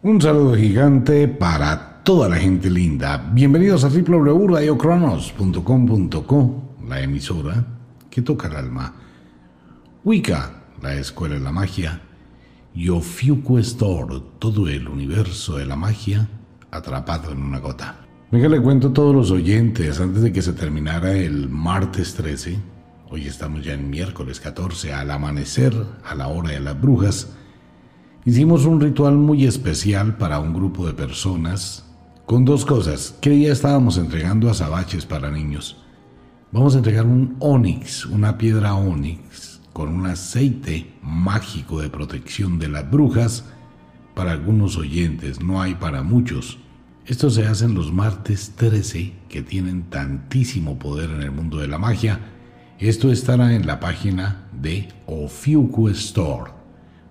Un saludo gigante para toda la gente linda. Bienvenidos a www.radiocronos.com.co, la emisora que toca el alma. Wicca, la escuela de la magia. Y Ofiuco Store, todo el universo de la magia atrapado en una gota. Venga, le cuento a todos los oyentes antes de que se terminara el martes 13. Hoy estamos ya en miércoles 14, al amanecer, a la hora de las brujas Hicimos un ritual muy especial para un grupo de personas con dos cosas. ¿Qué día estábamos entregando azabaches para niños? Vamos a entregar un onix, una piedra onix, con un aceite mágico de protección de las brujas para algunos oyentes, no hay para muchos. Esto se hace en los martes 13, que tienen tantísimo poder en el mundo de la magia. Esto estará en la página de Ofiuku Store.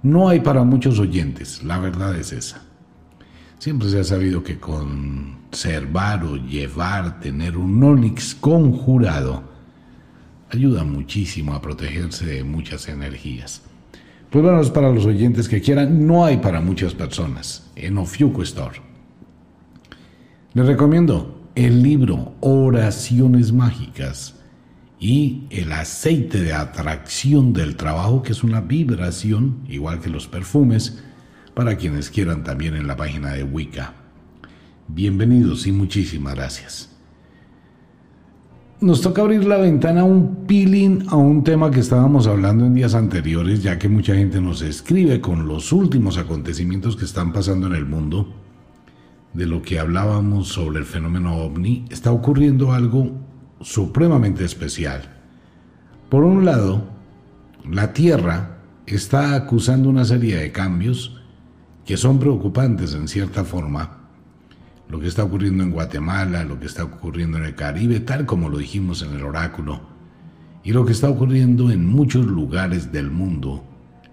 No hay para muchos oyentes, la verdad es esa. Siempre se ha sabido que conservar o llevar, tener un onix conjurado, ayuda muchísimo a protegerse de muchas energías. Pues bueno, es para los oyentes que quieran, no hay para muchas personas en Ofiuco Store. Les recomiendo el libro Oraciones Mágicas y el aceite de atracción del trabajo, que es una vibración, igual que los perfumes, para quienes quieran también en la página de Wicca. Bienvenidos y muchísimas gracias. Nos toca abrir la ventana un peeling a un tema que estábamos hablando en días anteriores, ya que mucha gente nos escribe con los últimos acontecimientos que están pasando en el mundo. De lo que hablábamos sobre el fenómeno ovni, está ocurriendo algo supremamente especial. Por un lado, la Tierra está acusando una serie de cambios que son preocupantes en cierta forma. Lo que está ocurriendo en Guatemala, lo que está ocurriendo en el Caribe, tal como lo dijimos en el oráculo, y lo que está ocurriendo en muchos lugares del mundo,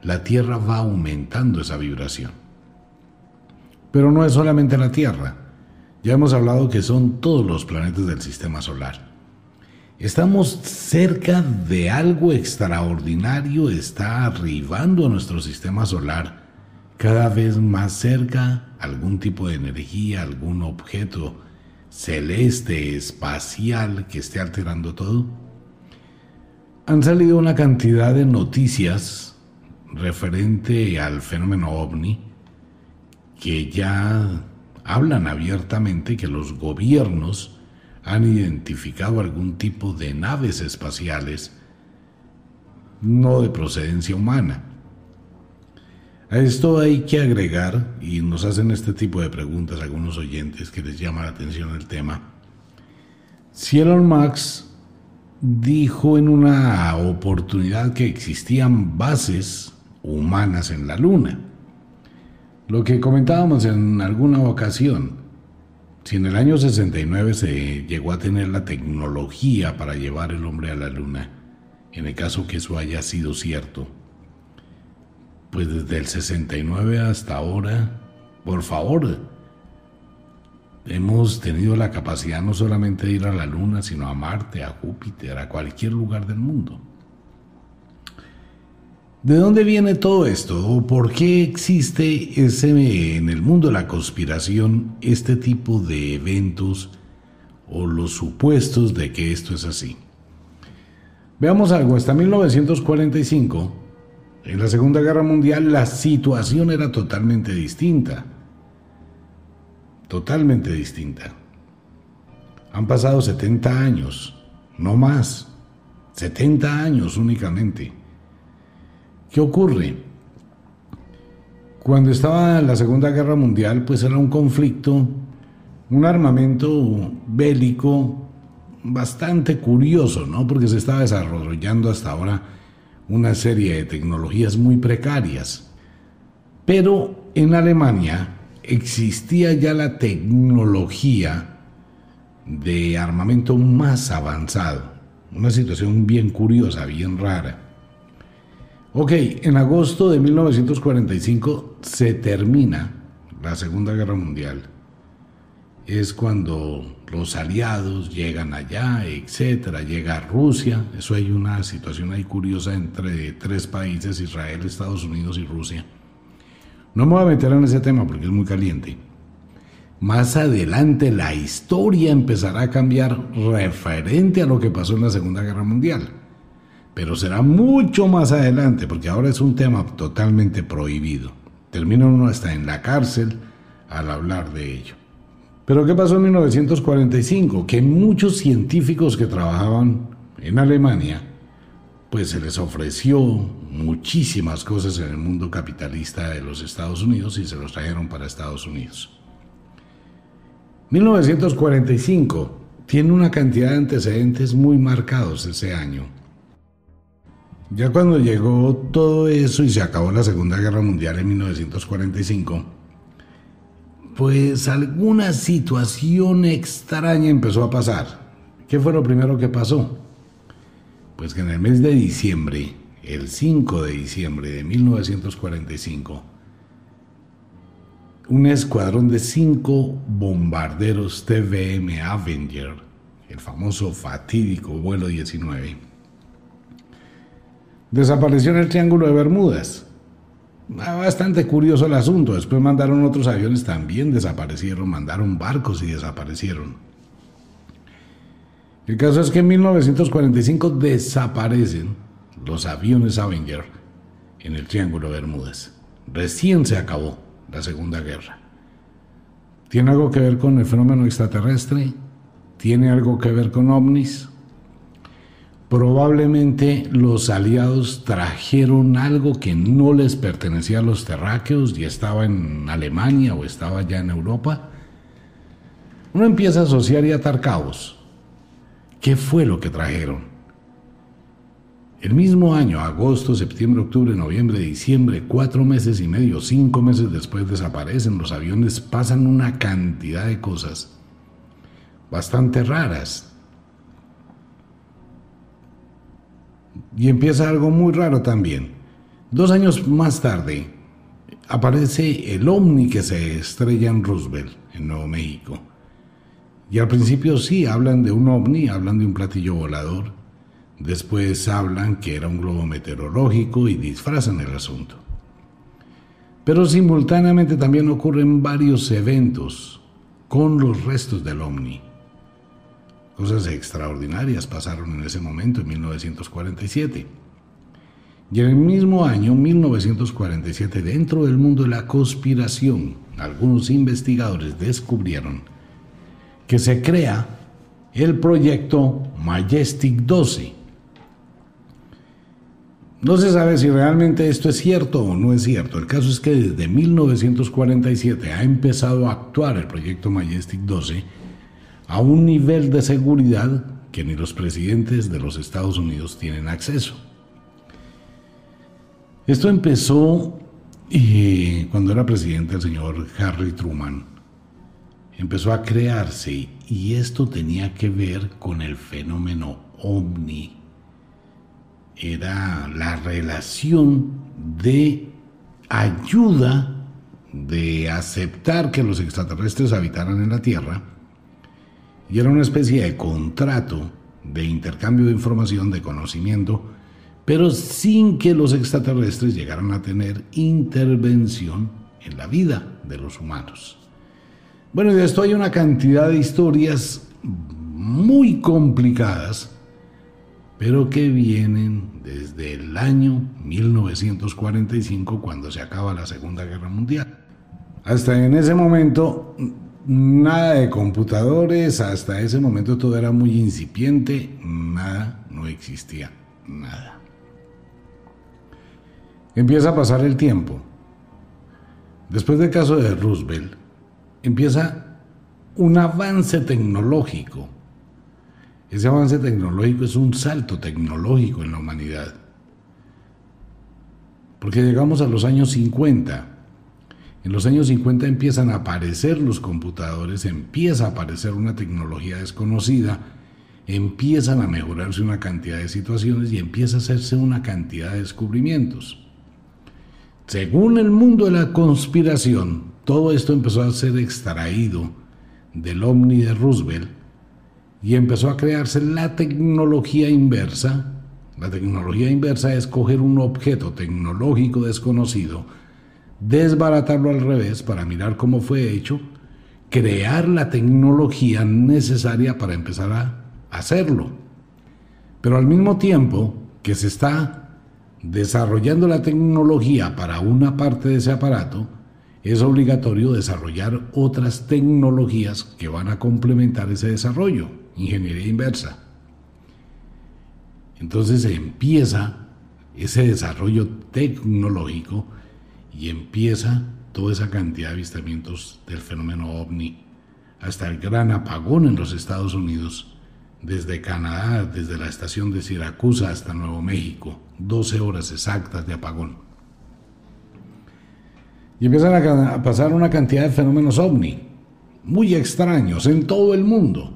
la Tierra va aumentando esa vibración. Pero no es solamente la Tierra. Ya hemos hablado que son todos los planetas del sistema solar. Estamos cerca de algo extraordinario, está arribando a nuestro sistema solar, cada vez más cerca, algún tipo de energía, algún objeto celeste, espacial, que esté alterando todo. Han salido una cantidad de noticias referente al fenómeno ovni que ya hablan abiertamente que los gobiernos han identificado algún tipo de naves espaciales no de procedencia humana. A esto hay que agregar, y nos hacen este tipo de preguntas algunos oyentes que les llama la atención el tema, si Elon dijo en una oportunidad que existían bases humanas en la Luna. Lo que comentábamos en alguna ocasión, si en el año 69 se llegó a tener la tecnología para llevar el hombre a la luna, en el caso que eso haya sido cierto, pues desde el 69 hasta ahora, por favor, hemos tenido la capacidad no solamente de ir a la luna, sino a Marte, a Júpiter, a cualquier lugar del mundo. ¿De dónde viene todo esto? ¿O por qué existe ese, en el mundo la conspiración este tipo de eventos o los supuestos de que esto es así? Veamos algo, hasta 1945, en la Segunda Guerra Mundial, la situación era totalmente distinta. Totalmente distinta. Han pasado 70 años, no más. 70 años únicamente. ¿Qué ocurre? Cuando estaba la Segunda Guerra Mundial, pues era un conflicto, un armamento bélico bastante curioso, ¿no? Porque se estaba desarrollando hasta ahora una serie de tecnologías muy precarias. Pero en Alemania existía ya la tecnología de armamento más avanzado. Una situación bien curiosa, bien rara. Ok, en agosto de 1945 se termina la Segunda Guerra Mundial. Es cuando los aliados llegan allá, etcétera, llega Rusia. Eso hay una situación ahí curiosa entre tres países, Israel, Estados Unidos y Rusia. No me voy a meter en ese tema porque es muy caliente. Más adelante la historia empezará a cambiar referente a lo que pasó en la Segunda Guerra Mundial. Pero será mucho más adelante porque ahora es un tema totalmente prohibido. Termina uno hasta en la cárcel al hablar de ello. Pero ¿qué pasó en 1945? Que muchos científicos que trabajaban en Alemania, pues se les ofreció muchísimas cosas en el mundo capitalista de los Estados Unidos y se los trajeron para Estados Unidos. 1945 tiene una cantidad de antecedentes muy marcados ese año. Ya cuando llegó todo eso y se acabó la Segunda Guerra Mundial en 1945, pues alguna situación extraña empezó a pasar. ¿Qué fue lo primero que pasó? Pues que en el mes de diciembre, el 5 de diciembre de 1945, un escuadrón de cinco bombarderos TVM Avenger, el famoso fatídico vuelo 19, desapareció en el Triángulo de Bermudas. Ah, bastante curioso el asunto. Después mandaron otros aviones, también desaparecieron, mandaron barcos y desaparecieron. El caso es que en 1945 desaparecen los aviones Avenger en el Triángulo de Bermudas. Recién se acabó la Segunda Guerra. ¿Tiene algo que ver con el fenómeno extraterrestre? ¿Tiene algo que ver con ovnis? Probablemente los aliados trajeron algo que no les pertenecía a los terráqueos y estaba en Alemania o estaba ya en Europa. Uno empieza a asociar y atar cabos. ¿Qué fue lo que trajeron? El mismo año, agosto, septiembre, octubre, noviembre, diciembre, cuatro meses y medio, cinco meses después desaparecen los aviones, pasan una cantidad de cosas bastante raras. Y empieza algo muy raro también. Dos años más tarde, aparece el ovni que se estrella en Roosevelt, en Nuevo México. Y al principio sí, hablan de un ovni, hablan de un platillo volador Después hablan que era un globo meteorológico y disfrazan el asunto. Pero simultáneamente también ocurren varios eventos con los restos del ovni. Cosas extraordinarias pasaron en ese momento, en 1947. Y en el mismo año, 1947, dentro del mundo de la conspiración, algunos investigadores descubrieron que se crea el proyecto Majestic 12 no se sabe si realmente esto es cierto o no es cierto. El caso es que desde 1947 ha empezado a actuar el proyecto Majestic 12 a un nivel de seguridad que ni los presidentes de los Estados Unidos tienen acceso. Esto empezó eh, cuando era presidente el señor Harry Truman. Empezó a crearse y esto tenía que ver con el fenómeno ovni era la relación de ayuda, de aceptar que los extraterrestres habitaran en la Tierra, y era una especie de contrato de intercambio de información, de conocimiento, pero sin que los extraterrestres llegaran a tener intervención en la vida de los humanos. Bueno, de esto hay una cantidad de historias muy complicadas pero que vienen desde el año 1945 cuando se acaba la Segunda Guerra Mundial. Hasta en ese momento nada de computadores, hasta ese momento todo era muy incipiente, nada, no existía, nada. Empieza a pasar el tiempo. Después del caso de Roosevelt, empieza un avance tecnológico ese avance tecnológico es un salto tecnológico en la humanidad. Porque llegamos a los años 50. En los años 50 empiezan a aparecer los computadores, empieza a aparecer una tecnología desconocida, empiezan a mejorarse una cantidad de situaciones y empieza a hacerse una cantidad de descubrimientos. Según el mundo de la conspiración, todo esto empezó a ser extraído del Omni de Roosevelt y empezó a crearse la tecnología inversa. La tecnología inversa es coger un objeto tecnológico desconocido, desbaratarlo al revés para mirar cómo fue hecho, crear la tecnología necesaria para empezar a hacerlo. Pero al mismo tiempo que se está desarrollando la tecnología para una parte de ese aparato, es obligatorio desarrollar otras tecnologías que van a complementar ese desarrollo, ingeniería inversa. Entonces empieza ese desarrollo tecnológico y empieza toda esa cantidad de avistamientos del fenómeno ovni hasta el gran apagón en los Estados Unidos, desde Canadá, desde la estación de Siracusa hasta Nuevo México, 12 horas exactas de apagón. Y empiezan a, pasar una cantidad de fenómenos ovni, muy extraños, en todo el mundo.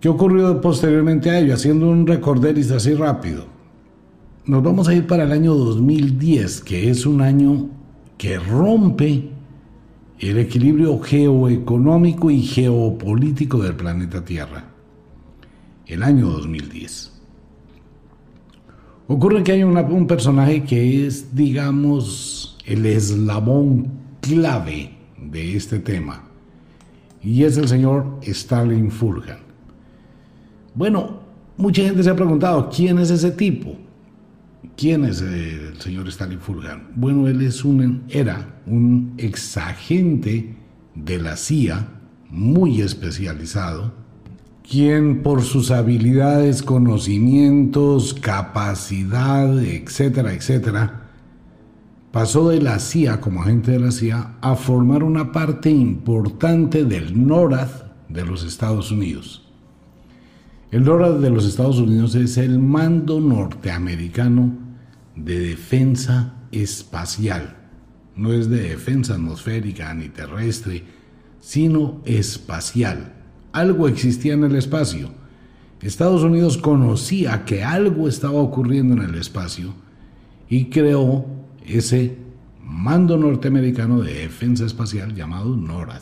¿Qué ocurrió posteriormente a ello? Haciendo un recorderis así rápido nos vamos a ir para el año 2010, que es un año que rompe el equilibrio geoeconómico y geopolítico del planeta Tierra. El año 2010. Ocurre que hay un personaje que es, digamos, el eslabón clave de este tema, y es el señor Stalin Fulgan. Bueno, mucha gente se ha preguntado, ¿quién es ese tipo? ¿Quién es el señor Stalin Fulgan? Bueno, él es un, era un exagente de la CIA, muy especializado, quien por sus habilidades, conocimientos, capacidad, etcétera, etcétera, pasó de la CIA como agente de la CIA a formar una parte importante del NORAD de los Estados Unidos. El NORAD de los Estados Unidos es el mando norteamericano de defensa espacial. No es de defensa atmosférica ni terrestre, sino espacial. Algo existía en el espacio. Estados Unidos conocía que algo estaba ocurriendo en el espacio y creó ese mando norteamericano de defensa espacial llamado NORAD.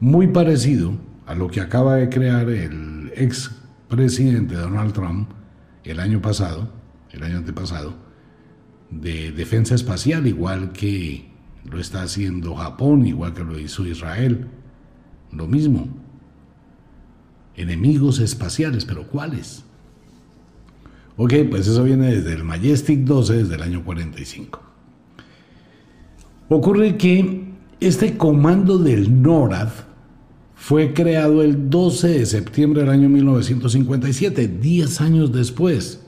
Muy parecido a lo que acaba de crear el ex presidente Donald Trump el año pasado, el año antepasado, de defensa espacial, igual que lo está haciendo Japón, igual que lo hizo Israel. Lo mismo. Enemigos espaciales, pero ¿cuáles? Ok, pues eso viene desde el Majestic 12, desde el año 45. Ocurre que este comando del NORAD fue creado el 12 de septiembre del año 1957, 10 años después.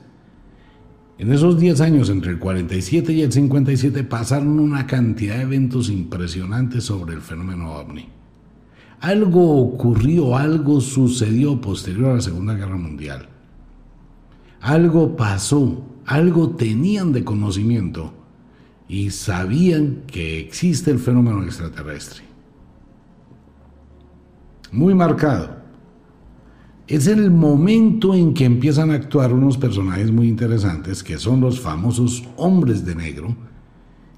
En esos 10 años, entre el 47 y el 57, pasaron una cantidad de eventos impresionantes sobre el fenómeno ovni. Algo ocurrió, algo sucedió posterior a la Segunda Guerra Mundial. Algo pasó, algo tenían de conocimiento y sabían que existe el fenómeno extraterrestre. Muy marcado es el momento en que empiezan a actuar unos personajes muy interesantes, que son los famosos hombres de negro,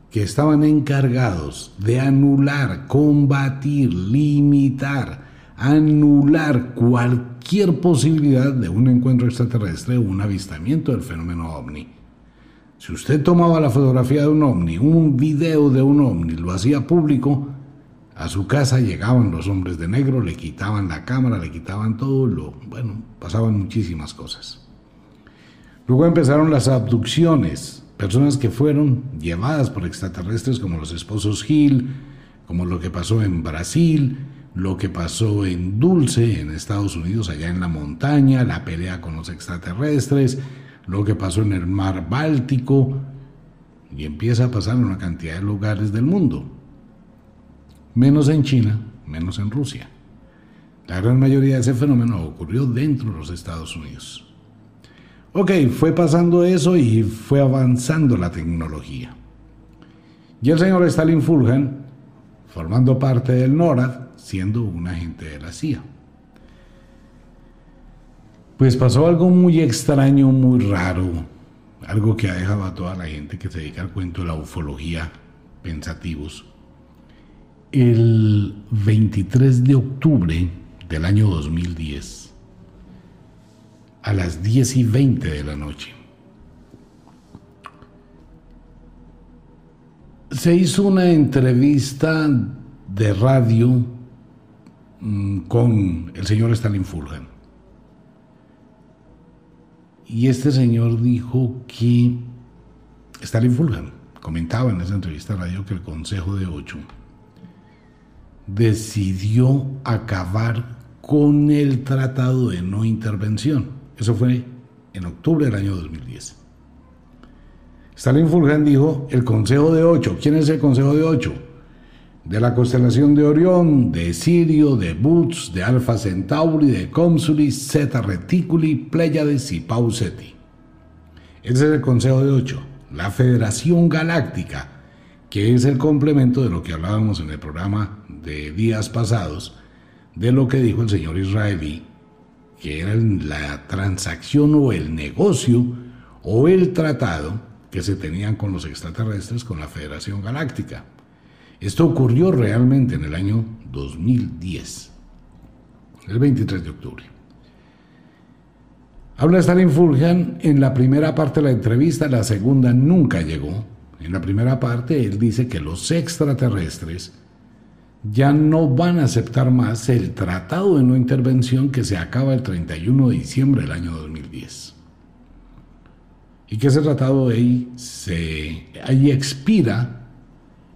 que estaban encargados de anular, combatir, limitar, anular cualquier posibilidad de un encuentro extraterrestre o un avistamiento del fenómeno ovni. Si usted tomaba la fotografía de un ovni, un video de un ovni, lo hacía público, a su casa llegaban los hombres de negro, le quitaban la cámara, le quitaban todo, lo, bueno, pasaban muchísimas cosas. Luego empezaron las abducciones, personas que fueron llevadas por extraterrestres como los esposos Gil, como lo que pasó en Brasil, lo que pasó en Dulce, en Estados Unidos, allá en la montaña, la pelea con los extraterrestres, lo que pasó en el mar Báltico, y empieza a pasar en una cantidad de lugares del mundo menos en China, menos en Rusia. La gran mayoría de ese fenómeno ocurrió dentro de los Estados Unidos. Ok, fue pasando eso y fue avanzando la tecnología. Y el señor Stalin Fulgan, formando parte del NORAD, siendo un agente de la CIA. Pues pasó algo muy extraño, muy raro, algo que ha dejado a toda la gente que se dedica al cuento de la ufología pensativos el 23 de octubre del año 2010 a las 10 y 20 de la noche. se hizo una entrevista de radio mm, con el señor Stalin Fulgen. Y este señor dijo que Stalin Fulgen comentaba en esa entrevista de radio que el Consejo de Ocho decidió acabar con el Tratado de No Intervención. Eso fue en octubre del año 2010. Stalin Fulgen dijo el Consejo de Ocho. ¿Quién es el Consejo de Ocho? De la constelación de Orión, de Sirio, de Boots, de Alfa Centauri, de Consuli, Zeta Reticuli, Pleiades y Pauseti. Ese es el Consejo de Ocho, la Federación Galáctica, que es el complemento de lo que hablábamos en el programa de días pasados, de lo que dijo el señor israelí, que era la transacción o el negocio o el tratado que se tenían con los extraterrestres con la Federación Galáctica. Esto ocurrió realmente en el año 2010, el 23 de octubre. Habla Stalin Fulgen en la primera parte de la entrevista, la segunda nunca llegó. En la primera parte él dice que los extraterrestres ya no van a aceptar más el tratado de no intervención que se acaba el 31 de diciembre del año 2010. Y que ese tratado ahí, se, ahí expira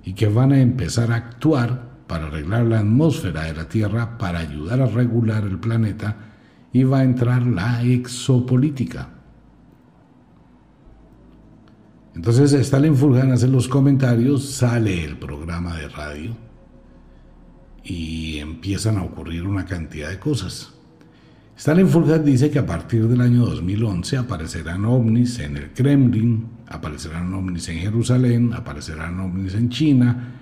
y que van a empezar a actuar para arreglar la atmósfera de la Tierra, para ayudar a regular el planeta, y va a entrar la exopolítica. Entonces Stalin Fulgan hace los comentarios, sale el programa de radio y empiezan a ocurrir una cantidad de cosas. Stalin Fulgan dice que a partir del año 2011 aparecerán ovnis en el Kremlin, aparecerán ovnis en Jerusalén, aparecerán ovnis en China,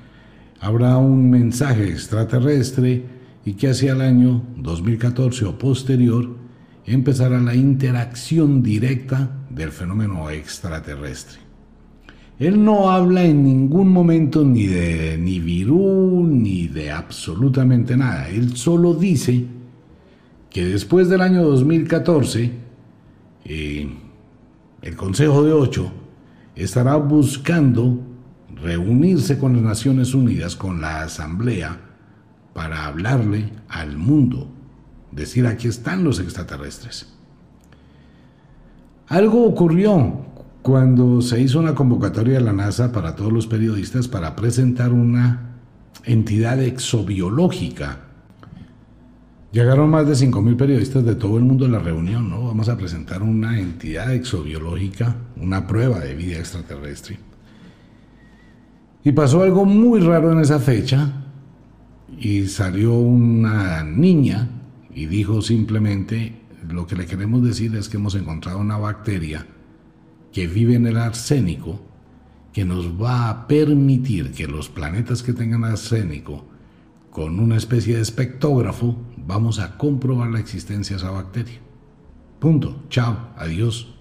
habrá un mensaje extraterrestre y que hacia el año 2014 o posterior empezará la interacción directa del fenómeno extraterrestre. Él no habla en ningún momento ni de ni virú ni de absolutamente nada. Él solo dice que después del año 2014 eh, el Consejo de Ocho estará buscando reunirse con las Naciones Unidas, con la Asamblea, para hablarle al mundo, decir aquí están los extraterrestres. Algo ocurrió cuando se hizo una convocatoria de la NASA para todos los periodistas para presentar una entidad exobiológica. Llegaron más de 5.000 periodistas de todo el mundo a la reunión, ¿no? Vamos a presentar una entidad exobiológica, una prueba de vida extraterrestre. Y pasó algo muy raro en esa fecha y salió una niña y dijo simplemente, lo que le queremos decir es que hemos encontrado una bacteria que vive en el arsénico, que nos va a permitir que los planetas que tengan arsénico, con una especie de espectógrafo, vamos a comprobar la existencia de esa bacteria. Punto. Chao. Adiós.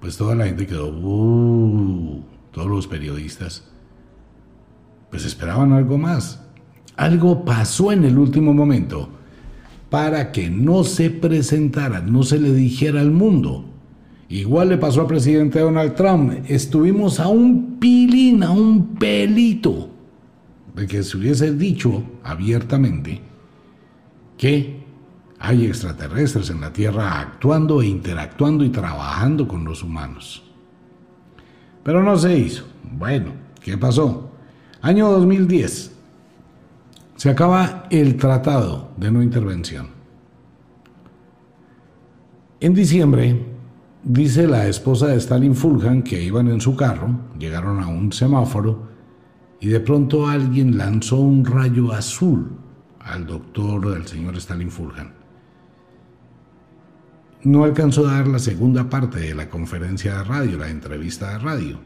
Pues toda la gente quedó, uh, todos los periodistas, pues esperaban algo más. Algo pasó en el último momento para que no se presentara, no se le dijera al mundo Igual le pasó al presidente Donald Trump. Estuvimos a un pilín, a un pelito de que se hubiese dicho abiertamente que hay extraterrestres en la Tierra actuando e interactuando y trabajando con los humanos. Pero no se hizo. Bueno, ¿qué pasó? Año 2010. Se acaba el tratado de no intervención. En diciembre Dice la esposa de Stalin Fulhan que iban en su carro, llegaron a un semáforo y de pronto alguien lanzó un rayo azul al doctor, del señor Stalin Fulhan. No alcanzó a dar la segunda parte de la conferencia de radio, la entrevista de radio.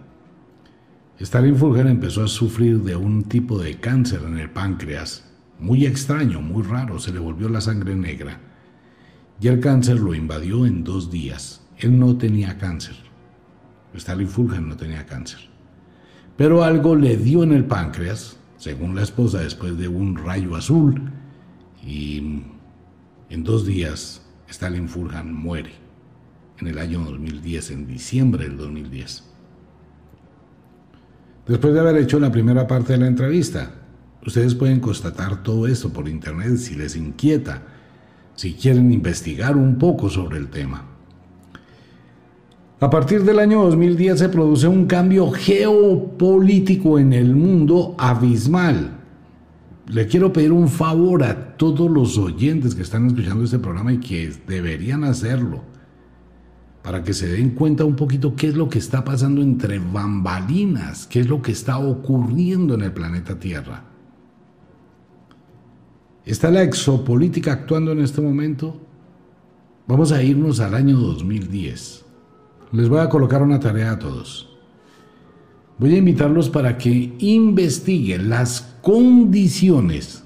Stalin Fulhan empezó a sufrir de un tipo de cáncer en el páncreas, muy extraño, muy raro, se le volvió la sangre negra. Y el cáncer lo invadió en dos días. Él no tenía cáncer. Stalin Fulgen no tenía cáncer. Pero algo le dio en el páncreas, según la esposa, después de un rayo azul. Y en dos días, Stalin Fulgen muere. En el año 2010, en diciembre del 2010. Después de haber hecho la primera parte de la entrevista, ustedes pueden constatar todo esto por internet si les inquieta, si quieren investigar un poco sobre el tema. A partir del año 2010 se produce un cambio geopolítico en el mundo abismal. Le quiero pedir un favor a todos los oyentes que están escuchando este programa y que deberían hacerlo para que se den cuenta un poquito qué es lo que está pasando entre bambalinas, qué es lo que está ocurriendo en el planeta Tierra. ¿Está la exopolítica actuando en este momento? Vamos a irnos al año 2010. Les voy a colocar una tarea a todos. Voy a invitarlos para que investiguen las condiciones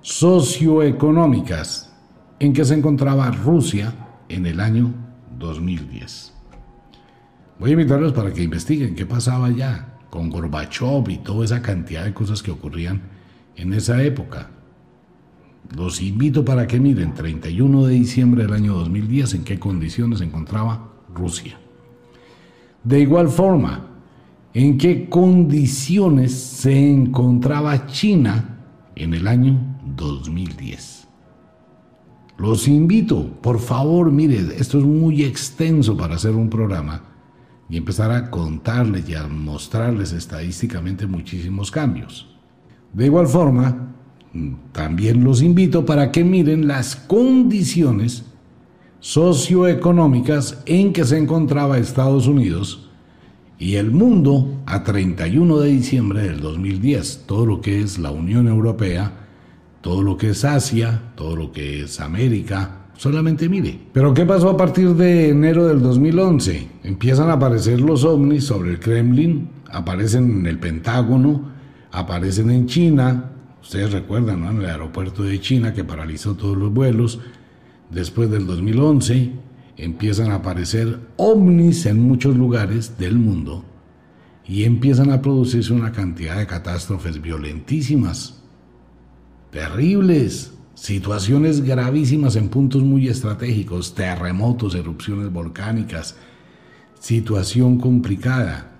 socioeconómicas en que se encontraba Rusia en el año 2010. Voy a invitarlos para que investiguen qué pasaba ya con Gorbachev y toda esa cantidad de cosas que ocurrían en esa época. Los invito para que miren 31 de diciembre del año 2010 en qué condiciones se encontraba Rusia. De igual forma, en qué condiciones se encontraba China en el año 2010. Los invito, por favor, mire, esto es muy extenso para hacer un programa y empezar a contarles y a mostrarles estadísticamente muchísimos cambios. De igual forma, también los invito para que miren las condiciones socioeconómicas en que se encontraba Estados Unidos y el mundo a 31 de diciembre del 2010, todo lo que es la Unión Europea, todo lo que es Asia, todo lo que es América, solamente mire. Pero ¿qué pasó a partir de enero del 2011? Empiezan a aparecer los ovnis sobre el Kremlin, aparecen en el Pentágono, aparecen en China, ustedes recuerdan, ¿no? En el aeropuerto de China que paralizó todos los vuelos. Después del 2011 empiezan a aparecer ovnis en muchos lugares del mundo y empiezan a producirse una cantidad de catástrofes violentísimas terribles, situaciones gravísimas en puntos muy estratégicos, terremotos, erupciones volcánicas, situación complicada.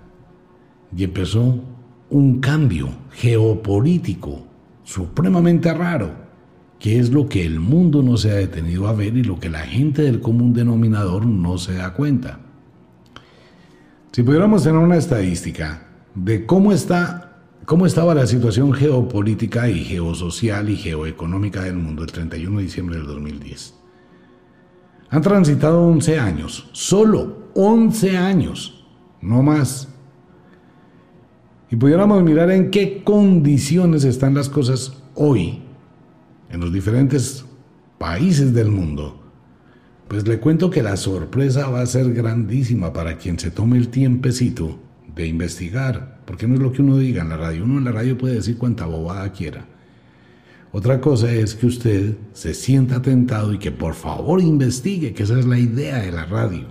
Y empezó un cambio geopolítico supremamente raro, que es lo que el mundo no se ha detenido a ver y lo que la gente del común denominador no se da cuenta. Si pudiéramos tener una estadística de cómo está ¿Cómo estaba la situación geopolítica y geosocial y geoeconómica del mundo el 31 de diciembre del 2010? Han transitado 11 años, solo 11 años, no más. Y pudiéramos mirar en qué condiciones están las cosas hoy en los diferentes países del mundo. Pues le cuento que la sorpresa va a ser grandísima para quien se tome el tiempecito de investigar, porque no es lo que uno diga en la radio. Uno en la radio puede decir cuanta bobada quiera. Otra cosa es que usted se sienta tentado y que por favor investigue, que esa es la idea de la radio.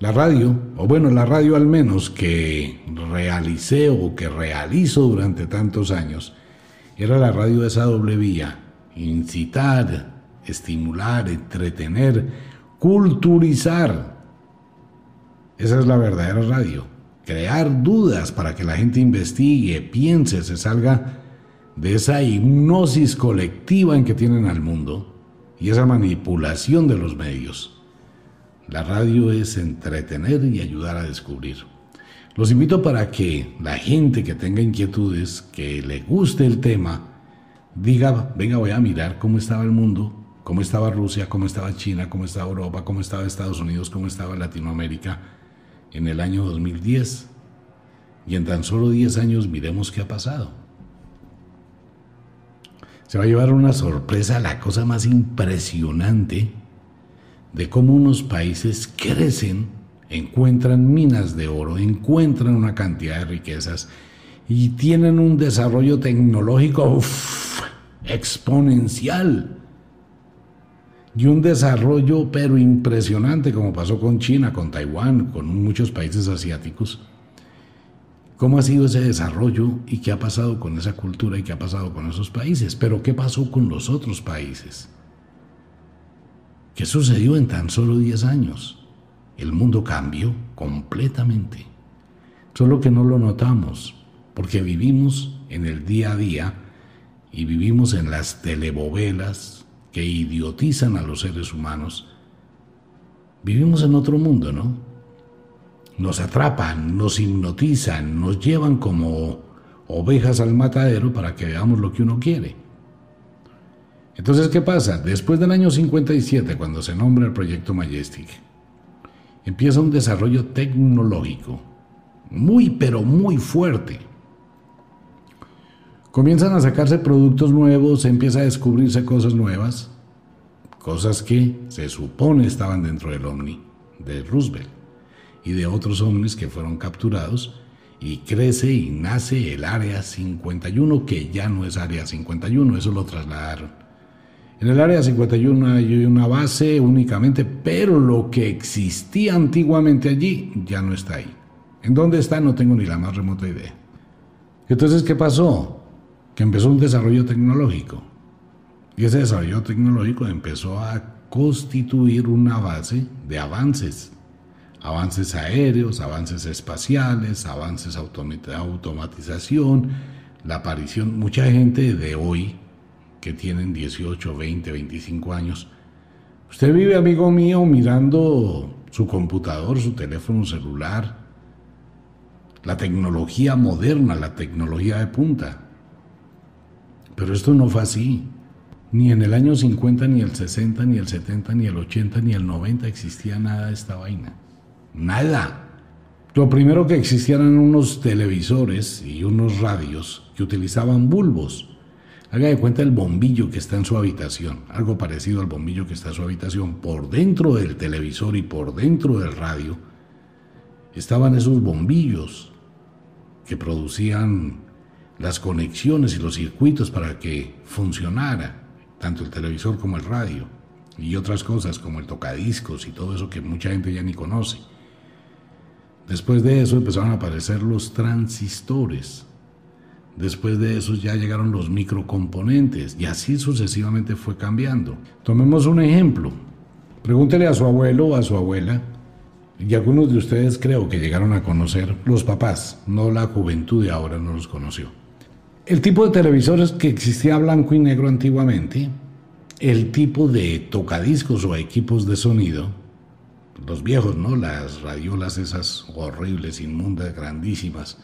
La radio, o bueno, la radio al menos que realicé o que realizo durante tantos años, era la radio de esa doble vía. Incitar, estimular, entretener, culturizar, esa es la verdadera radio. Crear dudas para que la gente investigue, piense, se salga de esa hipnosis colectiva en que tienen al mundo y esa manipulación de los medios. La radio es entretener y ayudar a descubrir. Los invito para que la gente que tenga inquietudes, que le guste el tema, diga, venga, voy a mirar cómo estaba el mundo, cómo estaba Rusia, cómo estaba China, cómo estaba Europa, cómo estaba Estados Unidos, cómo estaba Latinoamérica en el año 2010 y en tan solo 10 años miremos qué ha pasado. Se va a llevar una sorpresa, la cosa más impresionante de cómo unos países crecen, encuentran minas de oro, encuentran una cantidad de riquezas y tienen un desarrollo tecnológico exponencial y un desarrollo pero impresionante como pasó con China, con Taiwán, con muchos países asiáticos. ¿Cómo ha sido ese desarrollo y qué ha pasado con esa cultura y qué ha pasado con esos países? Pero ¿qué pasó con los otros países? ¿Qué sucedió en tan solo 10 años? El mundo cambió completamente. solo que no lo notamos, porque vivimos en el día a día y vivimos en las telebovelas que idiotizan a los seres humanos. Vivimos en otro mundo, ¿no? Nos atrapan, nos hipnotizan, nos llevan como ovejas al matadero para que veamos lo que uno quiere. Entonces, ¿qué pasa? Después del año 57, cuando se nombra el proyecto Majestic, empieza un desarrollo tecnológico muy, pero muy fuerte. Comienzan a sacarse productos nuevos, empieza a descubrirse cosas nuevas, cosas que se supone estaban dentro del Omni de Roosevelt y de otros ovnis que fueron capturados y crece y nace el Área 51, que ya no es Área 51, eso lo trasladaron en el área 51 hay una base únicamente, pero lo que existía antiguamente allí ya no está ahí. ¿En dónde está? No tengo ni la más remota idea. Entonces, ¿qué pasó? Que empezó un desarrollo tecnológico. Y ese desarrollo tecnológico empezó a constituir una base de avances. Avances aéreos, avances espaciales, avances automatización, la aparición, mucha gente de hoy que tienen 18, 20, 25 años. Usted vive, amigo mío, mirando su computador, su teléfono celular, la tecnología moderna, la tecnología de punta. Pero esto no fue así. Ni en el año 50, ni el 60, ni el 70, ni el 80, ni el 90 existía nada de esta vaina. Nada. Lo primero que existían eran unos televisores y unos radios que utilizaban bulbos. Haga de cuenta el bombillo que está en su habitación, algo parecido al bombillo que está en su habitación, por dentro del televisor y por dentro del radio, estaban esos bombillos que producían las conexiones y los circuitos para que funcionara tanto el televisor como el radio y otras cosas como el tocadiscos y todo eso que mucha gente ya ni conoce. Después de eso empezaron a aparecer los transistores Después de eso ya llegaron los microcomponentes y así sucesivamente fue cambiando. Tomemos un ejemplo. Pregúntele a su abuelo o a su abuela, y algunos de ustedes creo que llegaron a conocer los papás, no la juventud de ahora no los conoció. El tipo de televisores que existía blanco y negro antiguamente, el tipo de tocadiscos o equipos de sonido, los viejos, ¿no? Las radiolas esas horribles, inmundas, grandísimas,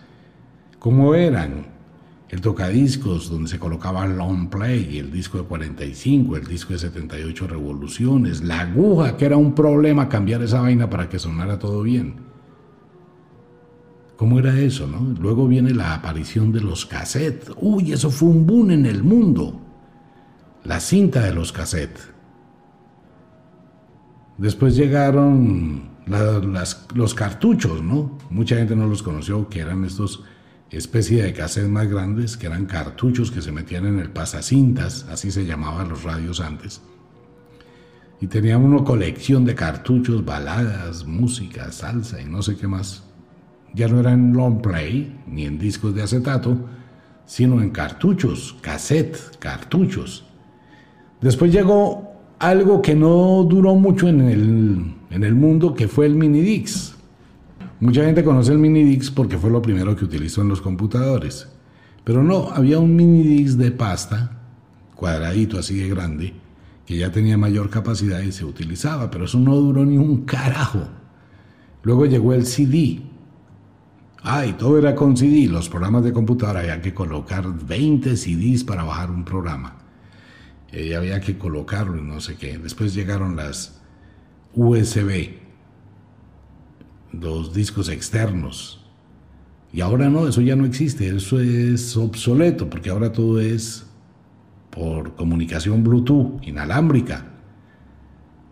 ¿cómo eran? El tocadiscos donde se colocaba long play, el disco de 45, el disco de 78 revoluciones, la aguja, que era un problema cambiar esa vaina para que sonara todo bien. ¿Cómo era eso, no? Luego viene la aparición de los cassettes. Uy, eso fue un boom en el mundo. La cinta de los cassettes. Después llegaron los cartuchos, ¿no? Mucha gente no los conoció, que eran estos especie de cassettes más grandes que eran cartuchos que se metían en el pasacintas, así se llamaban los radios antes. Y tenían una colección de cartuchos, baladas, música, salsa y no sé qué más. Ya no eran long play ni en discos de acetato, sino en cartuchos, cassette, cartuchos. Después llegó algo que no duró mucho en el, en el mundo, que fue el mini dix Mucha gente conoce el mini dix porque fue lo primero que utilizó en los computadores. Pero no, había un mini dix de pasta, cuadradito así de grande, que ya tenía mayor capacidad y se utilizaba, pero eso no duró ni un carajo. Luego llegó el CD. Ay, todo era con CD. Los programas de computadora había que colocar 20 CDs para bajar un programa. Había que colocarlo y no sé qué. Después llegaron las USB los discos externos. Y ahora no, eso ya no existe, eso es obsoleto, porque ahora todo es por comunicación Bluetooth, inalámbrica.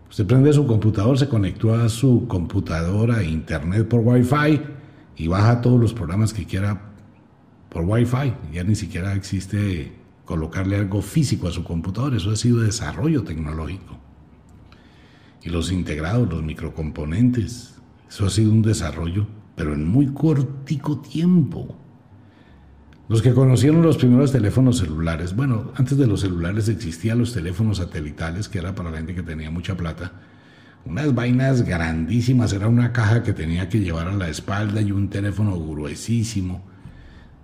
Usted prende su computador, se conectó a su computadora a internet por Wi-Fi y baja todos los programas que quiera por Wi-Fi. Ya ni siquiera existe colocarle algo físico a su computador, eso ha sido desarrollo tecnológico. Y los integrados, los microcomponentes, eso ha sido un desarrollo, pero en muy cortico tiempo. Los que conocieron los primeros teléfonos celulares, bueno, antes de los celulares existían los teléfonos satelitales, que era para la gente que tenía mucha plata, unas vainas grandísimas, era una caja que tenía que llevar a la espalda y un teléfono gruesísimo.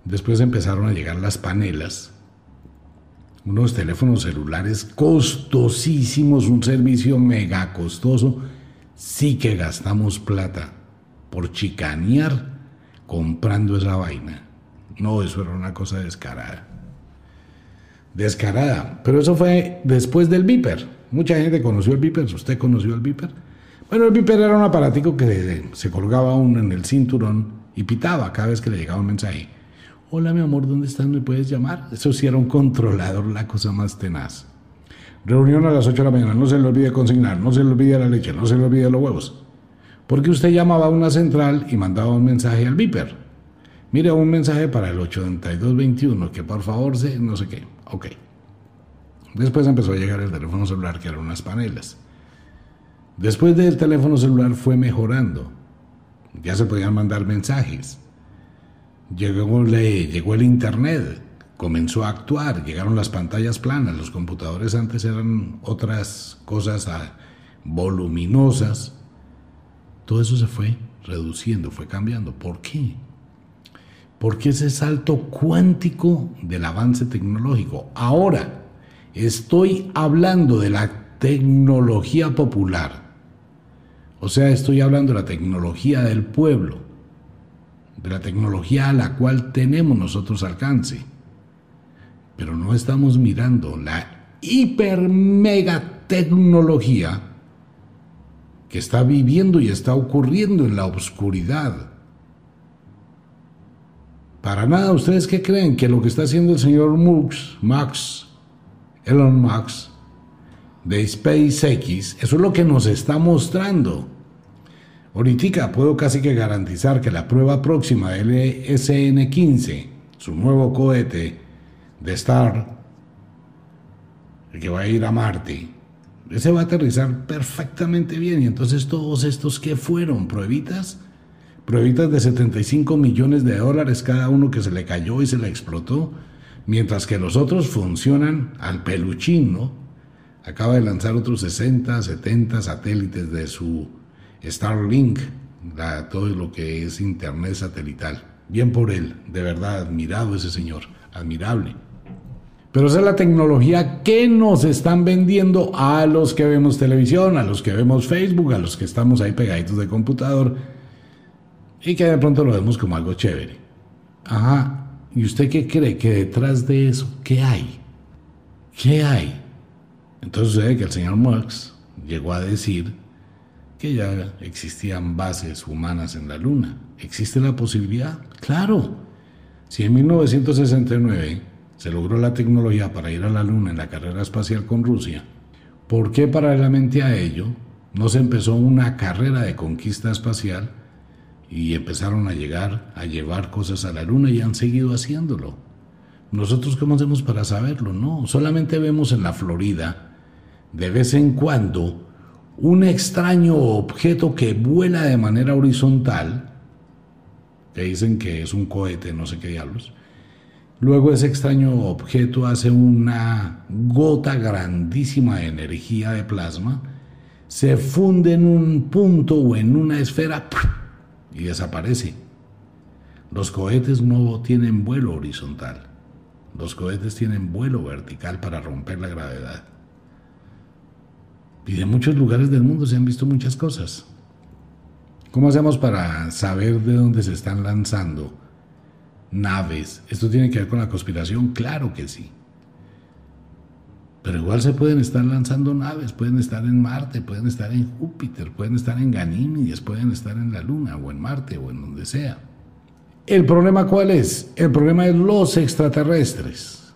Después empezaron a llegar las panelas, unos teléfonos celulares costosísimos, un servicio mega costoso. Sí que gastamos plata por chicanear comprando esa vaina. No, eso era una cosa descarada. Descarada. Pero eso fue después del Viper. Mucha gente conoció el Viper. ¿Usted conoció el Viper? Bueno, el Viper era un aparatico que se colgaba uno en el cinturón y pitaba cada vez que le llegaba un mensaje. Hola, mi amor, ¿dónde estás? ¿Me puedes llamar? Eso sí era un controlador, la cosa más tenaz. Reunión a las 8 de la mañana, no se le olvide consignar, no se le olvide la leche, no se le olvide los huevos. Porque usted llamaba a una central y mandaba un mensaje al Viper. Mire, un mensaje para el 8221, que por favor se, no sé qué. Ok. Después empezó a llegar el teléfono celular, que eran unas panelas. Después del teléfono celular fue mejorando. Ya se podían mandar mensajes. Llegó, le, llegó el Internet, comenzó a actuar, llegaron las pantallas planas, los computadores antes eran otras cosas ah, voluminosas. Todo eso se fue reduciendo, fue cambiando. ¿Por qué? Porque ese salto cuántico del avance tecnológico. Ahora, estoy hablando de la tecnología popular. O sea, estoy hablando de la tecnología del pueblo de la tecnología a la cual tenemos nosotros alcance. Pero no estamos mirando la hiper mega tecnología que está viviendo y está ocurriendo en la oscuridad. Para nada, ¿ustedes qué creen? Que lo que está haciendo el señor Musk, Max, Elon Musk, de SpaceX, eso es lo que nos está mostrando. Ahorita puedo casi que garantizar que la prueba próxima del SN-15, su nuevo cohete de Star, el que va a ir a Marte, ese va a aterrizar perfectamente bien. Y entonces todos estos que fueron pruebitas, pruebitas de 75 millones de dólares cada uno que se le cayó y se le explotó, mientras que los otros funcionan al peluchín, ¿no? Acaba de lanzar otros 60, 70 satélites de su Starlink, todo lo que es Internet satelital. Bien por él, de verdad, admirado ese señor, admirable. Pero esa es la tecnología que nos están vendiendo a los que vemos televisión, a los que vemos Facebook, a los que estamos ahí pegaditos de computador y que de pronto lo vemos como algo chévere. Ajá, ¿y usted qué cree que detrás de eso, qué hay? ¿Qué hay? Entonces sucede que el señor Marx llegó a decir que ya existían bases humanas en la Luna. ¿Existe la posibilidad? Claro. Si en 1969 se logró la tecnología para ir a la Luna en la carrera espacial con Rusia, ¿por qué paralelamente a ello no se empezó una carrera de conquista espacial y empezaron a llegar a llevar cosas a la Luna y han seguido haciéndolo? Nosotros cómo hacemos para saberlo? No, solamente vemos en la Florida de vez en cuando un extraño objeto que vuela de manera horizontal, que dicen que es un cohete, no sé qué diablos. Luego ese extraño objeto hace una gota grandísima de energía de plasma, se funde en un punto o en una esfera y desaparece. Los cohetes no tienen vuelo horizontal, los cohetes tienen vuelo vertical para romper la gravedad. Y de muchos lugares del mundo se han visto muchas cosas. ¿Cómo hacemos para saber de dónde se están lanzando naves? ¿Esto tiene que ver con la conspiración? Claro que sí. Pero igual se pueden estar lanzando naves, pueden estar en Marte, pueden estar en Júpiter, pueden estar en Ganímedes, pueden estar en la Luna o en Marte o en donde sea. ¿El problema cuál es? El problema es los extraterrestres.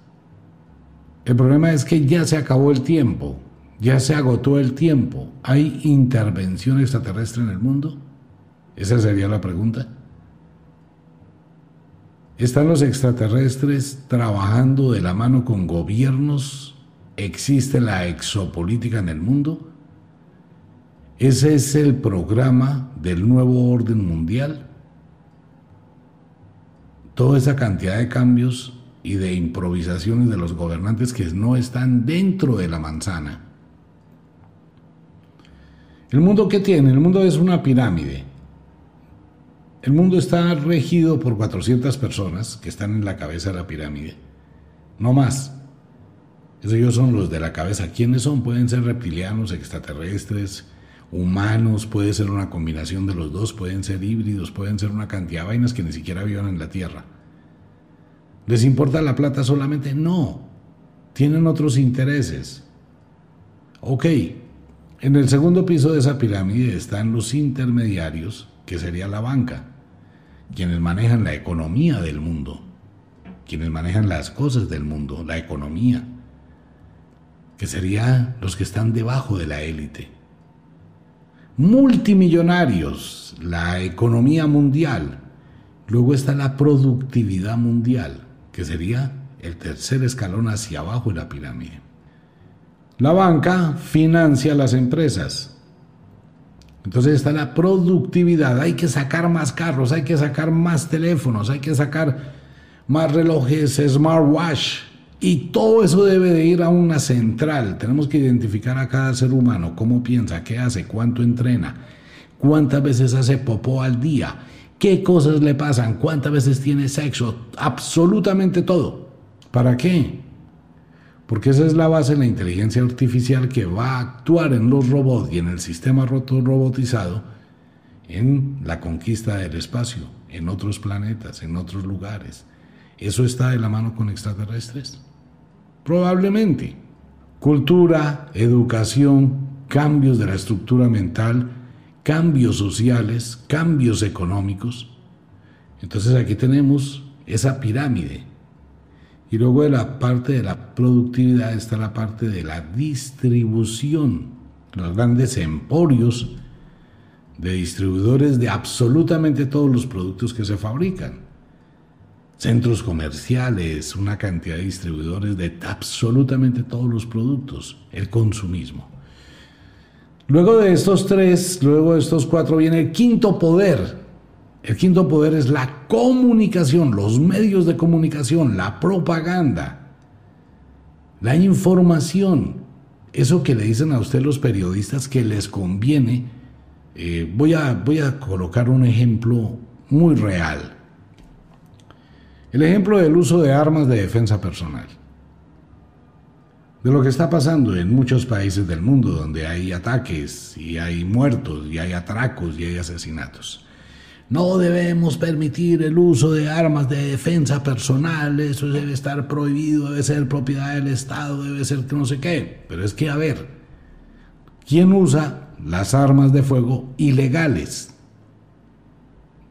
El problema es que ya se acabó el tiempo ¿Ya se agotó el tiempo? ¿Hay intervención extraterrestre en el mundo? Esa sería la pregunta. ¿Están los extraterrestres trabajando de la mano con gobiernos? ¿Existe la exopolítica en el mundo? ¿Ese es el programa del nuevo orden mundial? Toda esa cantidad de cambios y de improvisaciones de los gobernantes que no están dentro de la manzana ¿El mundo qué tiene? El mundo es una pirámide. El mundo está regido por 400 personas que están en la cabeza de la pirámide. No más. Ellos son los de la cabeza. ¿Quiénes son? Pueden ser reptilianos, extraterrestres, humanos, puede ser una combinación de los dos, pueden ser híbridos, pueden ser una cantidad de vainas que ni siquiera viven en la Tierra. ¿Les importa la plata solamente? No. Tienen otros intereses. Ok. En el segundo piso de esa pirámide están los intermediarios, que sería la banca, quienes manejan la economía del mundo, quienes manejan las cosas del mundo, la economía que serían los que están debajo de la élite. Multimillonarios, la economía mundial. Luego está la productividad mundial, que sería el tercer escalón hacia abajo de la pirámide. La banca financia las empresas. Entonces está la productividad. Hay que sacar más carros, hay que sacar más teléfonos, hay que sacar más relojes smartwatch, y todo eso debe de ir a una central. Tenemos que identificar a cada ser humano, cómo piensa, qué hace, cuánto entrena, cuántas veces hace popó al día, qué cosas le pasan, cuántas veces tiene sexo, absolutamente todo. ¿Para qué? Porque esa es la base de la inteligencia artificial que va a actuar en los robots y en el sistema robotizado en la conquista del espacio, en otros planetas, en otros lugares. ¿Eso está de la mano con extraterrestres? Probablemente. Cultura, educación, cambios de la estructura mental, cambios sociales, cambios económicos. Entonces aquí tenemos esa pirámide. Y luego de la parte de la productividad está la parte de la distribución, los grandes emporios de distribuidores de absolutamente todos los productos que se fabrican centros comerciales, una cantidad de distribuidores de absolutamente todos los productos, el consumismo. Luego de estos tres, luego de estos cuatro viene el quinto poder. El quinto poder es la comunicación, los medios de comunicación, la propaganda, la información. Eso que le dicen a usted los periodistas que les conviene. Eh, voy, a, voy a colocar un ejemplo muy real. El ejemplo del uso de armas de defensa personal. De lo que está pasando en muchos países del mundo donde hay ataques y hay muertos y hay atracos y hay asesinatos. No debemos permitir el uso de armas de defensa personal, eso debe estar prohibido, debe ser propiedad del Estado, debe ser que no sé qué. Pero es que, a ver, ¿quién usa las armas de fuego ilegales?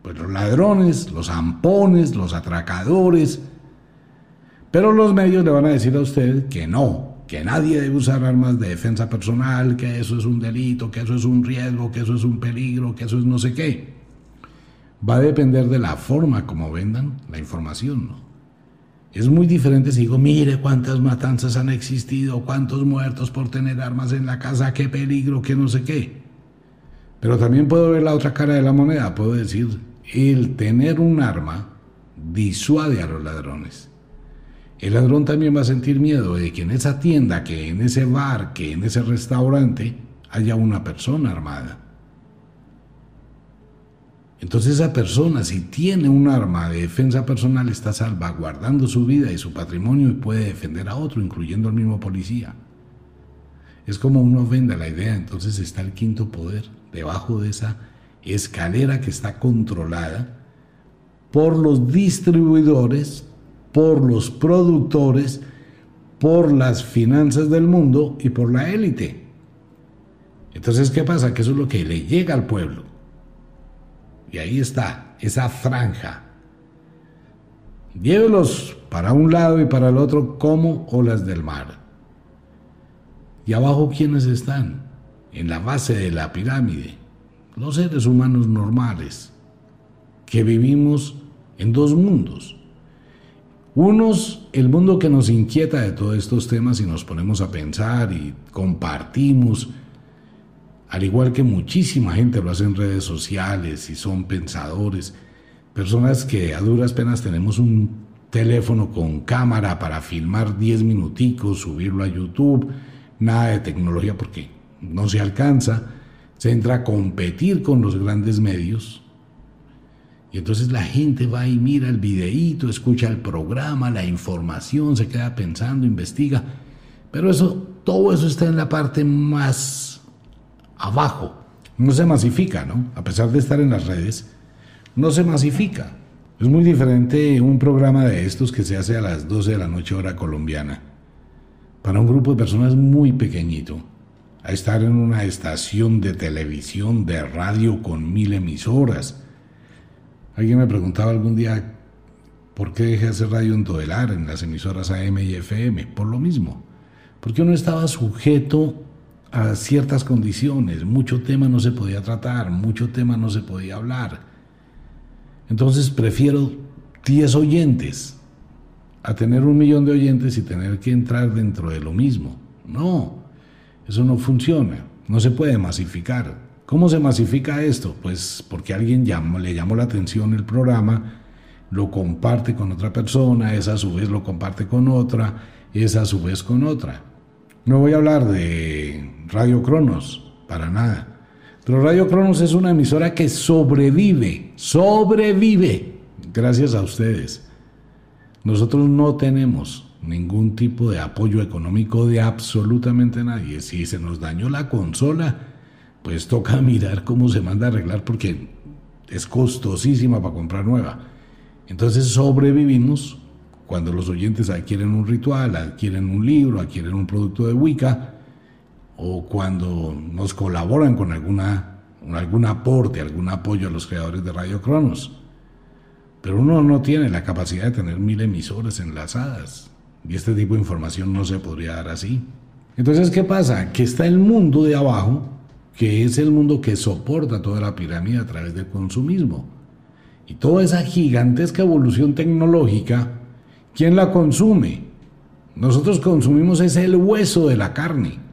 Pues los ladrones, los zampones, los atracadores. Pero los medios le van a decir a usted que no, que nadie debe usar armas de defensa personal, que eso es un delito, que eso es un riesgo, que eso es un peligro, que eso es no sé qué. Va a depender de la forma como vendan la información, ¿no? Es muy diferente si digo, mire cuántas matanzas han existido, cuántos muertos por tener armas en la casa, qué peligro, qué no sé qué. Pero también puedo ver la otra cara de la moneda, puedo decir, el tener un arma disuade a los ladrones. El ladrón también va a sentir miedo de que en esa tienda, que en ese bar, que en ese restaurante haya una persona armada. Entonces esa persona, si tiene un arma de defensa personal, está salvaguardando su vida y su patrimonio y puede defender a otro, incluyendo al mismo policía. Es como uno venda la idea, entonces está el quinto poder debajo de esa escalera que está controlada por los distribuidores, por los productores, por las finanzas del mundo y por la élite. Entonces, ¿qué pasa? Que eso es lo que le llega al pueblo. Y ahí está, esa franja. Llévelos para un lado y para el otro como olas del mar. ¿Y abajo quiénes están? En la base de la pirámide los seres humanos normales, que vivimos en dos mundos. Unos, el mundo que nos inquieta de todos estos temas y nos ponemos a pensar y compartimos, al igual que muchísima gente lo hace en redes sociales y son pensadores, personas que a duras penas tenemos un teléfono con cámara para filmar 10 minuticos, subirlo a YouTube, nada de tecnología porque no se alcanza se entra a competir con los grandes medios. Y entonces la gente va y mira el videíto, escucha el programa, la información, se queda pensando, investiga. Pero eso, todo eso está en la parte más abajo. No se masifica, ¿no? A pesar de estar en las redes, no se masifica. Es muy diferente un programa de estos que se hace a las 12 de la noche hora colombiana. Para un grupo de personas muy pequeñito a estar en una estación de televisión, de radio con mil emisoras. Alguien me preguntaba algún día por qué dejé de hacer radio en Todelar, en las emisoras AM y FM. Por lo mismo, porque uno estaba sujeto a ciertas condiciones, mucho tema no se podía tratar, mucho tema no se podía hablar. Entonces prefiero 10 oyentes a tener un millón de oyentes y tener que entrar dentro de lo mismo. No, eso no funciona, no se puede masificar. ¿Cómo se masifica esto? Pues porque alguien le llamó la atención el programa, lo comparte con otra persona, esa a su vez lo comparte con otra, esa a su vez con otra. No voy a hablar de Radio Cronos, para nada. Pero Radio Cronos es una emisora que sobrevive, sobrevive, gracias a ustedes. Nosotros no tenemos ningún tipo de apoyo económico de absolutamente nadie. Si se nos dañó la consola, pues toca mirar cómo se manda a arreglar porque es costosísima para comprar nueva. Entonces sobrevivimos cuando los oyentes adquieren un ritual, adquieren un libro, adquieren un producto de Wicca, o cuando nos colaboran con alguna, algún aporte, algún apoyo a los creadores de Radio Cronos. Pero uno no tiene la capacidad de tener mil emisores enlazadas. Y este tipo de información no se podría dar así. Entonces, ¿qué pasa? Que está el mundo de abajo, que es el mundo que soporta toda la pirámide a través del consumismo. Y toda esa gigantesca evolución tecnológica, ¿quién la consume? Nosotros consumimos ese el hueso de la carne.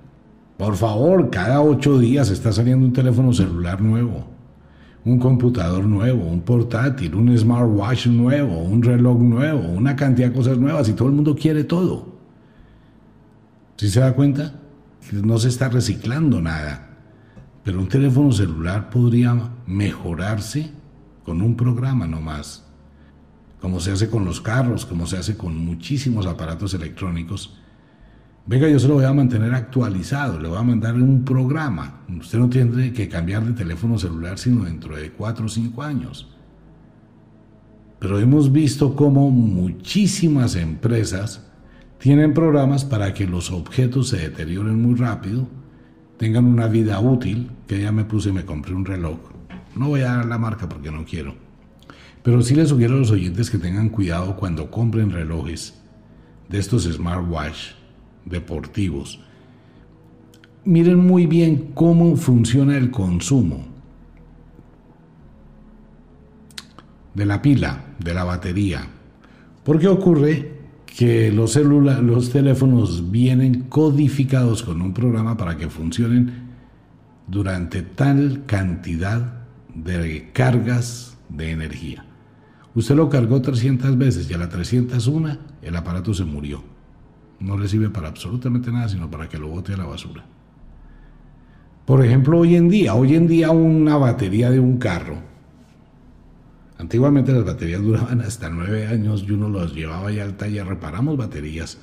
Por favor, cada ocho días está saliendo un teléfono celular nuevo un computador nuevo, un portátil, un smartwatch nuevo, un reloj nuevo, una cantidad de cosas nuevas y todo el mundo quiere todo. ¿Sí se da cuenta? No se está reciclando nada. Pero un teléfono celular podría mejorarse con un programa nomás. Como se hace con los carros, como se hace con muchísimos aparatos electrónicos Venga, yo se lo voy a mantener actualizado, le voy a mandar un programa. Usted no tiene que cambiar de teléfono celular sino dentro de cuatro o cinco años. Pero hemos visto cómo muchísimas empresas tienen programas para que los objetos se deterioren muy rápido, tengan una vida útil, que ya me puse me compré un reloj. No voy a dar la marca porque no quiero. Pero sí les sugiero a los oyentes que tengan cuidado cuando compren relojes de estos smartwatch deportivos. Miren muy bien cómo funciona el consumo de la pila, de la batería. Porque ocurre que los, celulares, los teléfonos vienen codificados con un programa para que funcionen durante tal cantidad de cargas de energía. Usted lo cargó 300 veces y a la 301 el aparato se murió. No le sirve para absolutamente nada, sino para que lo bote a la basura. Por ejemplo, hoy en día, hoy en día una batería de un carro. Antiguamente las baterías duraban hasta nueve años y uno los llevaba ya al taller, reparamos baterías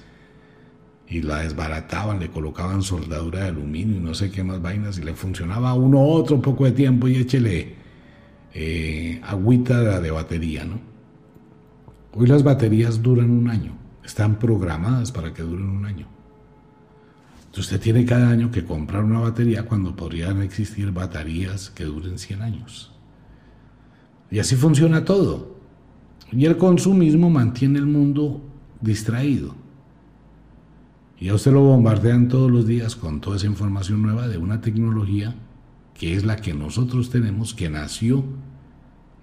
y la desbarataban, le colocaban soldadura de aluminio y no sé qué más vainas y le funcionaba uno otro poco de tiempo y échele eh, agüita de batería, ¿no? Hoy las baterías duran un año están programadas para que duren un año. usted tiene cada año que comprar una batería cuando podrían existir baterías que duren 100 años. Y así funciona todo. Y el consumismo mantiene el mundo distraído. Y a usted lo bombardean todos los días con toda esa información nueva de una tecnología que es la que nosotros tenemos, que nació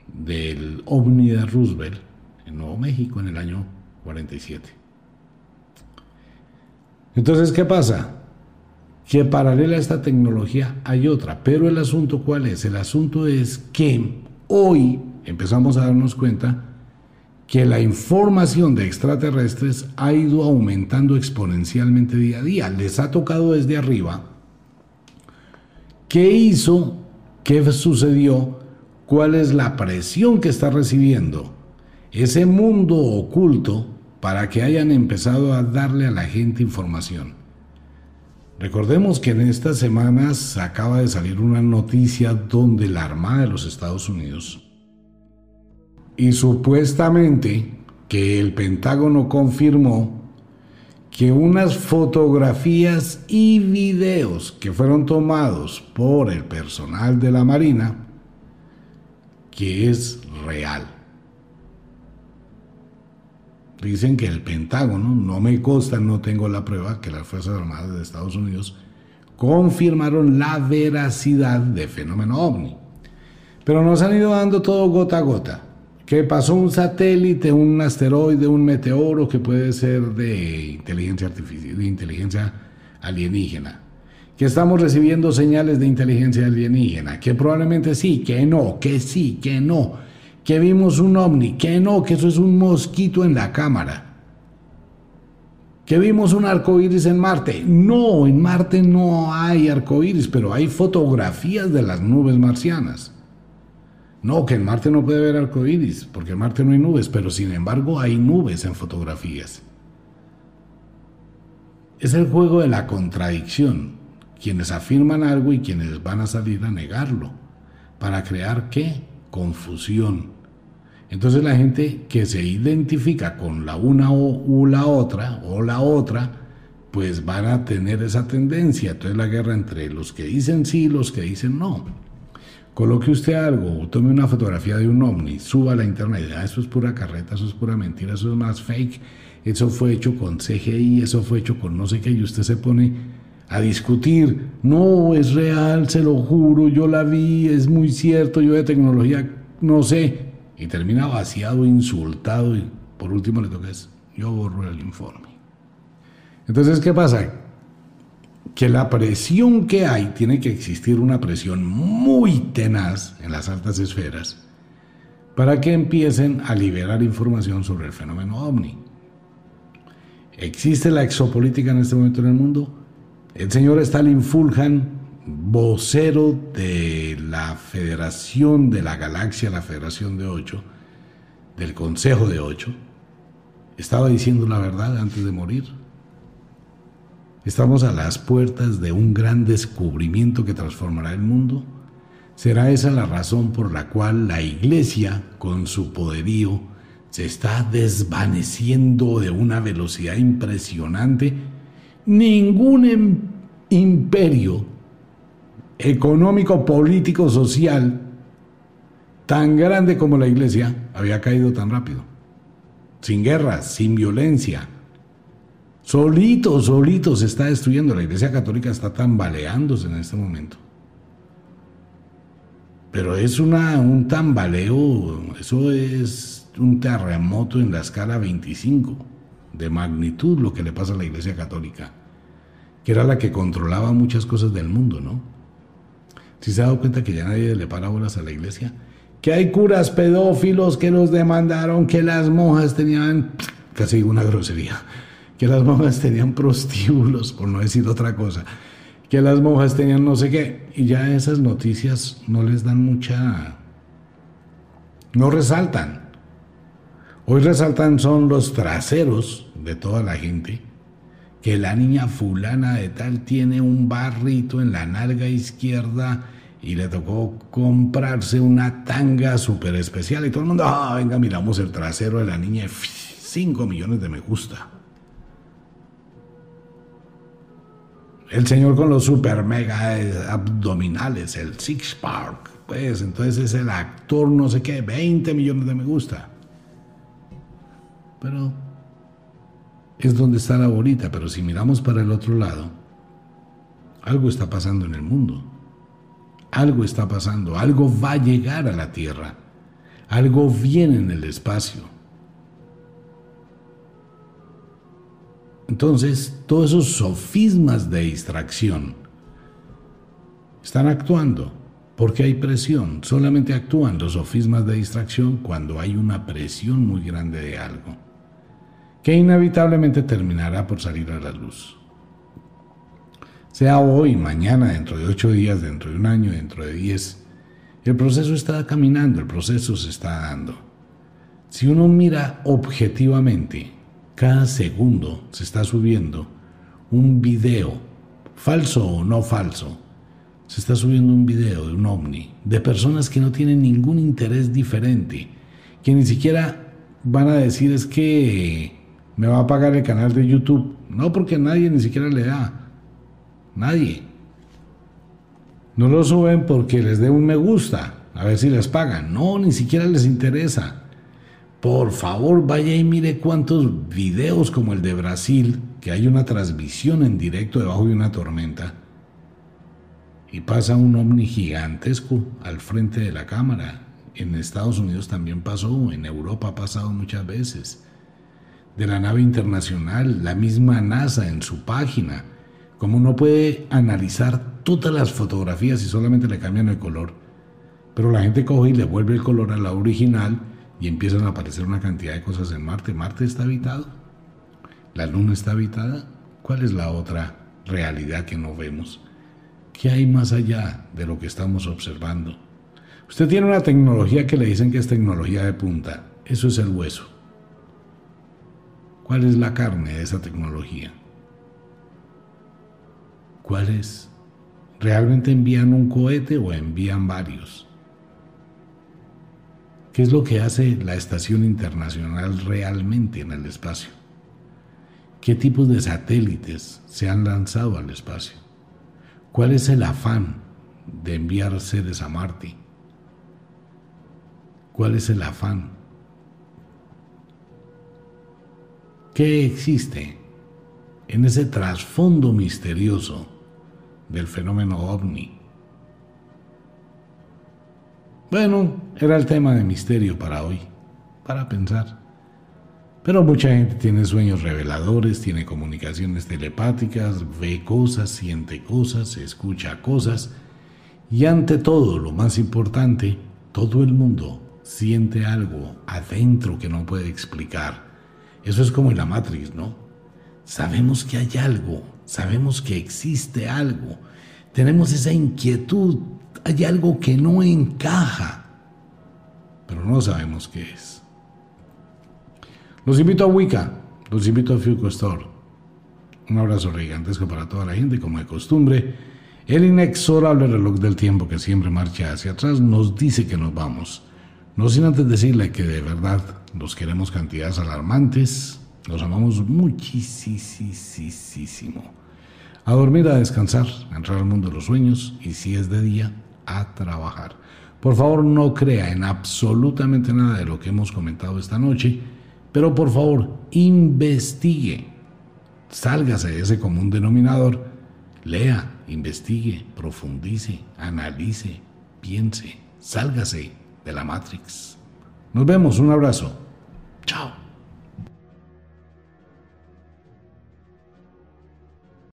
del OVNI de Roosevelt en Nuevo México en el año 47. Entonces, ¿qué pasa? Que paralela a esta tecnología hay otra, pero el asunto cuál es? El asunto es que hoy empezamos a darnos cuenta que la información de extraterrestres ha ido aumentando exponencialmente día a día. Les ha tocado desde arriba ¿Qué hizo? ¿Qué sucedió? ¿Cuál es la presión que está recibiendo ese mundo oculto para que hayan empezado a darle a la gente información? Recordemos que en estas semanas acaba de salir una noticia donde la Armada de los Estados Unidos y supuestamente que el Pentágono confirmó que unas fotografías y videos que fueron tomados por el personal de la Marina, que es real. Dicen que el Pentágono, no me consta, no tengo la prueba, que las Fuerzas Armadas de Estados Unidos confirmaron la veracidad de fenómeno ovni. Pero nos han ido dando todo gota a gota. Que pasó un satélite, un asteroide, un meteoro que puede ser de inteligencia artificial, de inteligencia alienígena. Que estamos recibiendo señales de inteligencia alienígena. Que probablemente sí, que no, que sí, que no que vimos un ovni, que no, que eso es un mosquito en la cámara. Que vimos un arco iris en Marte. No, en Marte no hay arco iris, pero hay fotografías de las nubes marcianas. No, que en Marte no puede haber arco iris, porque en Marte no hay nubes, pero sin embargo hay nubes en fotografías. Es el juego de la contradicción. Quienes afirman algo y quienes van a salir a negarlo. ¿Para crear qué? Confusión. Entonces la gente que se identifica con la una o, la otra, o la otra, pues van a tener esa tendencia. Entonces la guerra entre los que dicen sí y los que dicen no. Coloque usted algo, tome una fotografía de un ovni, suba a la internet, ah, eso es pura carreta, eso es pura mentira, eso es más fake, eso fue hecho con CGI, eso fue hecho con no sé qué, y usted se pone a discutir. No, es real, se lo juro, yo la vi, es muy cierto, yo de tecnología no sé. Y termina vaciado, insultado y por último le toca es, yo borro el informe. Entonces, ¿qué pasa? Que la presión que hay, tiene que existir una presión muy tenaz en las altas esferas para que empiecen a liberar información sobre el fenómeno ovni. ¿Existe la exopolítica en este momento en el mundo? El señor Stalin Fulhan, vocero de la Federación de la Galaxia, la Federación de Ocho, del Consejo de Ocho, estaba diciendo la verdad antes de morir. Estamos a las puertas de un gran descubrimiento que transformará el mundo. ¿Será esa la razón por la cual la Iglesia, con su poderío, se está desvaneciendo de una velocidad impresionante? Ningún em, imperio económico, político, social tan grande como la iglesia había caído tan rápido. Sin guerras, sin violencia. Solito, solito se está destruyendo. La iglesia católica está tambaleándose en este momento. Pero es un tambaleo, eso es un terremoto en la escala 25 de magnitud lo que le pasa a la Iglesia Católica, que era la que controlaba muchas cosas del mundo, ¿no? Si se ha dado cuenta que ya nadie le para bolas a la Iglesia, que hay curas pedófilos que los demandaron, que las monjas tenían, casi una grosería, que las monjas tenían prostíbulos, por no decir otra cosa, que las monjas tenían no sé qué, y ya esas noticias no les dan mucha... no resaltan. Hoy resaltan son los traseros de toda la gente, que la niña fulana de tal tiene un barrito en la nalga izquierda y le tocó comprarse una tanga súper especial y todo el mundo, ah, venga, miramos el trasero de la niña, 5 millones de me gusta. El señor con los super mega abdominales, el Six Park, pues entonces es el actor no sé qué, 20 millones de me gusta. Pero es donde está la bolita, pero si miramos para el otro lado, algo está pasando en el mundo. Algo está pasando, algo va a llegar a la Tierra, algo viene en el espacio. Entonces, todos esos sofismas de distracción están actuando porque hay presión. Solamente actúan los sofismas de distracción cuando hay una presión muy grande de algo que inevitablemente terminará por salir a la luz. sea hoy, mañana, dentro de ocho días, dentro de un año, dentro de diez. El proceso está caminando, el proceso se está dando. Si uno mira objetivamente, cada segundo se está subiendo un video, falso o no falso, se está subiendo un video de un ovni, de personas que no tienen ningún interés diferente, que ni siquiera van a decir es que me va a pagar el canal de YouTube. No, porque nadie ni siquiera le da. Nadie. No lo suben porque les dé un me gusta, a ver si les pagan. No, ni siquiera les interesa. Por favor, vaya y mire cuántos videos como el de Brasil, que hay una transmisión en directo debajo de una tormenta, y pasa un ovni gigantesco al frente de la cámara. En Estados Unidos también pasó, en Europa ha pasado muchas veces. De la nave internacional, la misma NASA en su página, como uno puede analizar todas las fotografías y solamente le cambian el color, pero la gente coge y le vuelve el color a la original y empiezan a aparecer una cantidad de cosas en Marte. ¿Marte está habitado? ¿La Luna está habitada? ¿Cuál es la otra realidad que no vemos? ¿Qué hay más allá de lo que estamos observando? Usted tiene una tecnología que le dicen que es tecnología de punta. Eso es el hueso. ¿Cuál es la carne de esa tecnología? ¿Cuál es? ¿Realmente envían un cohete o envían varios? ¿Qué es lo que hace la Estación Internacional realmente en el espacio? ¿Qué tipos de satélites se han lanzado al espacio? ¿Cuál es el afán de enviar seres a Marte? ¿Cuál es el afán? ¿Qué existe en ese trasfondo misterioso del fenómeno ovni? Bueno, era el tema de misterio para hoy, para pensar. Pero mucha gente tiene sueños reveladores, tiene comunicaciones telepáticas, ve cosas, siente cosas, escucha cosas. Y ante todo, lo más importante, todo el mundo siente algo adentro que no puede explicar. Eso es como en la Matrix, ¿no? Sabemos que hay algo, sabemos que existe algo, tenemos esa inquietud, hay algo que no encaja, pero no sabemos qué es. Los invito a Wicca, los invito a Fuco Store. Un abrazo gigantesco para toda la gente, como de costumbre. El inexorable reloj del tiempo que siempre marcha hacia atrás nos dice que nos vamos. No sin antes decirle que de verdad los queremos cantidades alarmantes, los amamos muchísimo. A dormir, a descansar, a entrar al mundo de los sueños y si es de día, a trabajar. Por favor, no crea en absolutamente nada de lo que hemos comentado esta noche, pero por favor, investigue. Sálgase de ese común denominador. Lea, investigue, profundice, analice, piense, sálgase de la Matrix. Nos vemos, un abrazo. Chao.